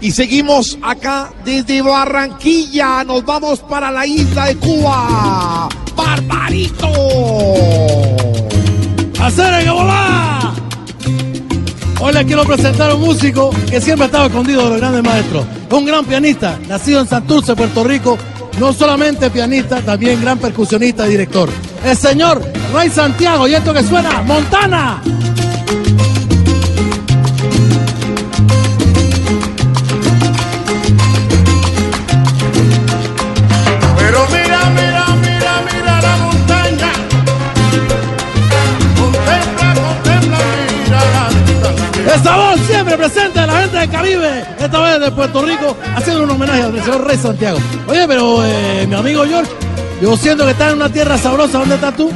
Y seguimos acá desde Barranquilla. Nos vamos para la isla de Cuba. ¡Barbarito! ¡Hacer que volá! Hoy les quiero presentar a un músico que siempre ha estado escondido de los grandes maestros. Un gran pianista, nacido en Santurce, Puerto Rico. No solamente pianista, también gran percusionista y director. El señor Ray Santiago. Y esto que suena, Montana. Caribe, esta vez de Puerto Rico, haciendo un homenaje al señor Rey Santiago. Oye, pero eh, mi amigo George, yo siento que estás en una tierra sabrosa, ¿dónde estás tú?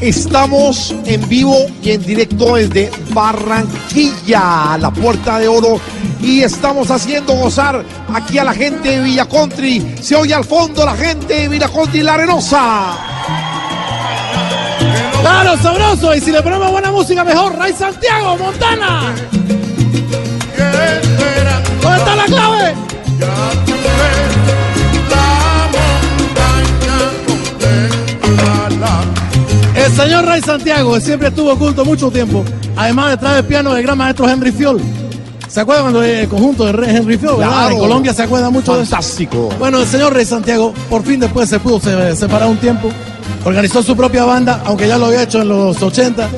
Estamos en vivo y en directo desde Barranquilla, la Puerta de Oro. Y estamos haciendo gozar aquí a la gente de Villa Country. Se oye al fondo la gente de Villa Country, la arenosa. Claro, sabroso, y si le ponemos buena música mejor, Rey Santiago, Montana. ¿Dónde está la clave? El señor Ray Santiago, que siempre estuvo oculto mucho tiempo, además detrás del piano del gran maestro Henry Fiol. ¿Se acuerdan cuando el conjunto de Henry Fiol? Claro. En Colombia se acuerda mucho de eso. Fantástico. Bueno, el señor Rey Santiago, por fin después se pudo se- separar un tiempo, organizó su propia banda, aunque ya lo había hecho en los 80.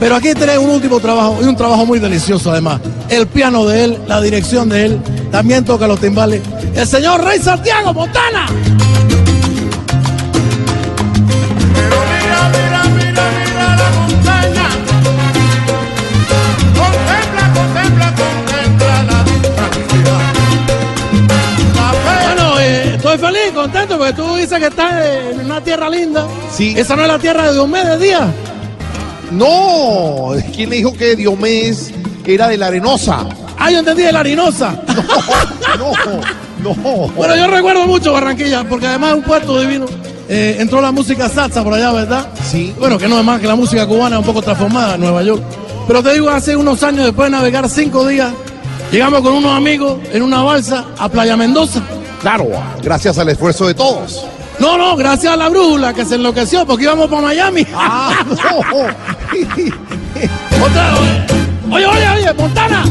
Pero aquí tiene un último trabajo, y un trabajo muy delicioso además. El piano de él, la dirección de él, también toca los timbales. El señor Rey Santiago, Montana. Pero mira, mira, mira, mira la montaña. Contempla, contempla, contempla la distancia. La fe Bueno, estoy feliz, contento, porque tú dices que estás en una tierra linda. Sí. Esa no es la tierra de Diomedes Díaz. No, ¿quién le dijo que Diomedes era de la arenosa? Ah, yo entendí de la harinosa. No, no. Bueno, yo recuerdo mucho Barranquilla, porque además es un puerto divino. Eh, entró la música salsa por allá, ¿verdad? Sí. Bueno, que no es más que la música cubana, un poco transformada en Nueva York. Pero te digo, hace unos años, después de navegar cinco días, llegamos con unos amigos en una balsa a Playa Mendoza. Claro, gracias al esfuerzo de todos. No, no, gracias a la brújula que se enloqueció porque íbamos para Miami. Ah, no. Otra, oye, oye, oye, Montana.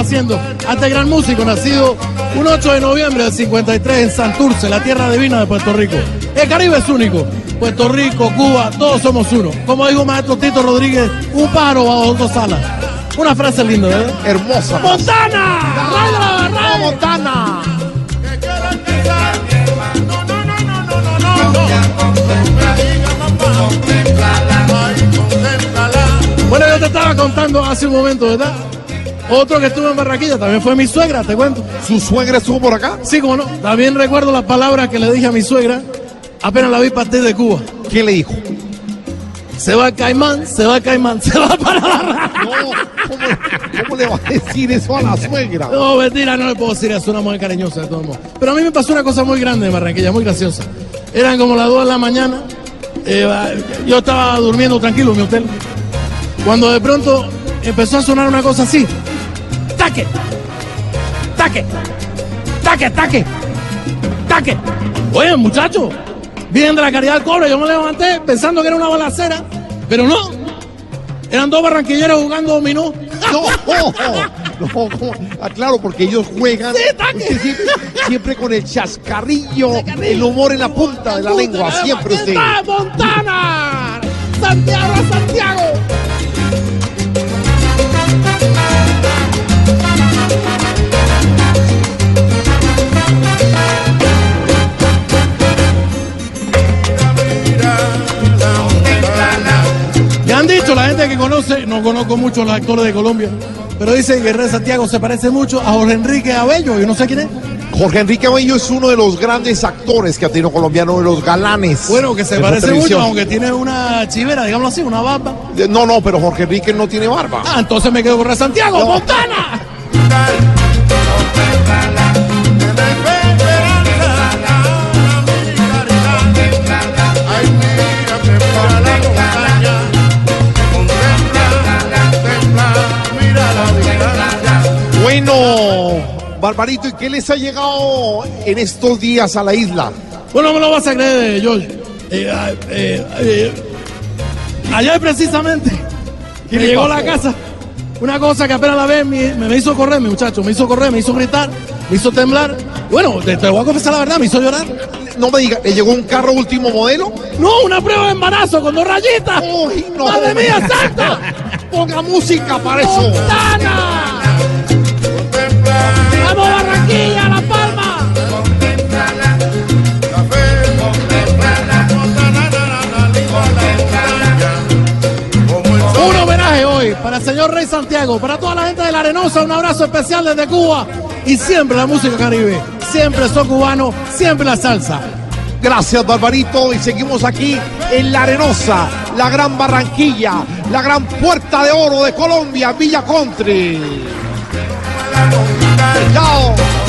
Haciendo a este gran músico nacido un 8 de noviembre del 53 en Santurce, la tierra divina de Puerto Rico. El Caribe es único. Puerto Rico, Cuba, todos somos uno. Como dijo maestro Tito Rodríguez, un pájaro bajo dos alas. Una frase linda, ¿verdad? Hermosa. ¡Montana! ¡Ray de la ¡Vamos, Barra! Montana! Bueno, yo te estaba contando hace un momento, ¿verdad? Otro que estuvo en Barranquilla también fue mi suegra, te cuento. ¿Su suegra estuvo por acá? Sí, como no. También recuerdo las palabras que le dije a mi suegra apenas la vi partir de Cuba. ¿Quién le dijo? Se va el Caimán, se va el Caimán, se va para la No, ¿cómo, cómo le va a decir eso a la suegra? No, mentira, no le puedo decir eso, una mujer cariñosa de todos modos. Pero a mí me pasó una cosa muy grande en Barranquilla, muy graciosa. Eran como las 2 de la mañana, eh, yo estaba durmiendo tranquilo en mi hotel, cuando de pronto empezó a sonar una cosa así. ¡Taque! ¡Taque! ¡Taque, taque! ¡Taque! Oye, muchacho, vienen de la caridad del cobre, yo me levanté pensando que era una balacera, pero no. Eran dos barranquilleros jugando dominó. No, no, ¿cómo? Ah, claro, porque ellos juegan Sí, usted siempre, siempre con el chascarrillo, el humor en la punta de la lengua, siempre usted. Montana! ¡Santiago, Santiago! Conozco mucho a los actores de Colombia, pero dicen que el rey Santiago se parece mucho a Jorge Enrique Abello, yo no sé quién es. Jorge Enrique Abello es uno de los grandes actores que ha tenido colombiano, de los galanes. Bueno, que se parece mucho, aunque tiene una chivera, digámoslo así, una barba. De- No, no, pero Jorge Enrique no tiene barba. Ah, entonces me quedo con Rey Santiago, No. Montana. Barbarito, ¿y qué les ha llegado en estos días a la isla? Bueno, no me lo vas a creer, George. Eh, eh, eh, ayer precisamente, ¿Qué me le llegó a la casa una cosa que apenas la ve, me, me hizo correr, mi muchacho, me hizo correr, me hizo gritar, me hizo temblar. Bueno, te, te voy a confesar la verdad, me hizo llorar. No me diga, ¿le llegó un carro último modelo? No, una prueba de embarazo con dos rayitas. ¡Uy, no! ¡Madre mía, santa! Ponga música para eso. ¡Montana! ¡Vamos, Barranquilla, La Palma! Un homenaje hoy para el señor Rey Santiago, para toda la gente de la Arenosa, un abrazo especial desde Cuba y siempre la música caribe, siempre son cubanos, siempre la salsa. Gracias, Barbarito. Y seguimos aquí en La Arenosa, la gran Barranquilla, la gran puerta de oro de Colombia, Villa Country. Chao.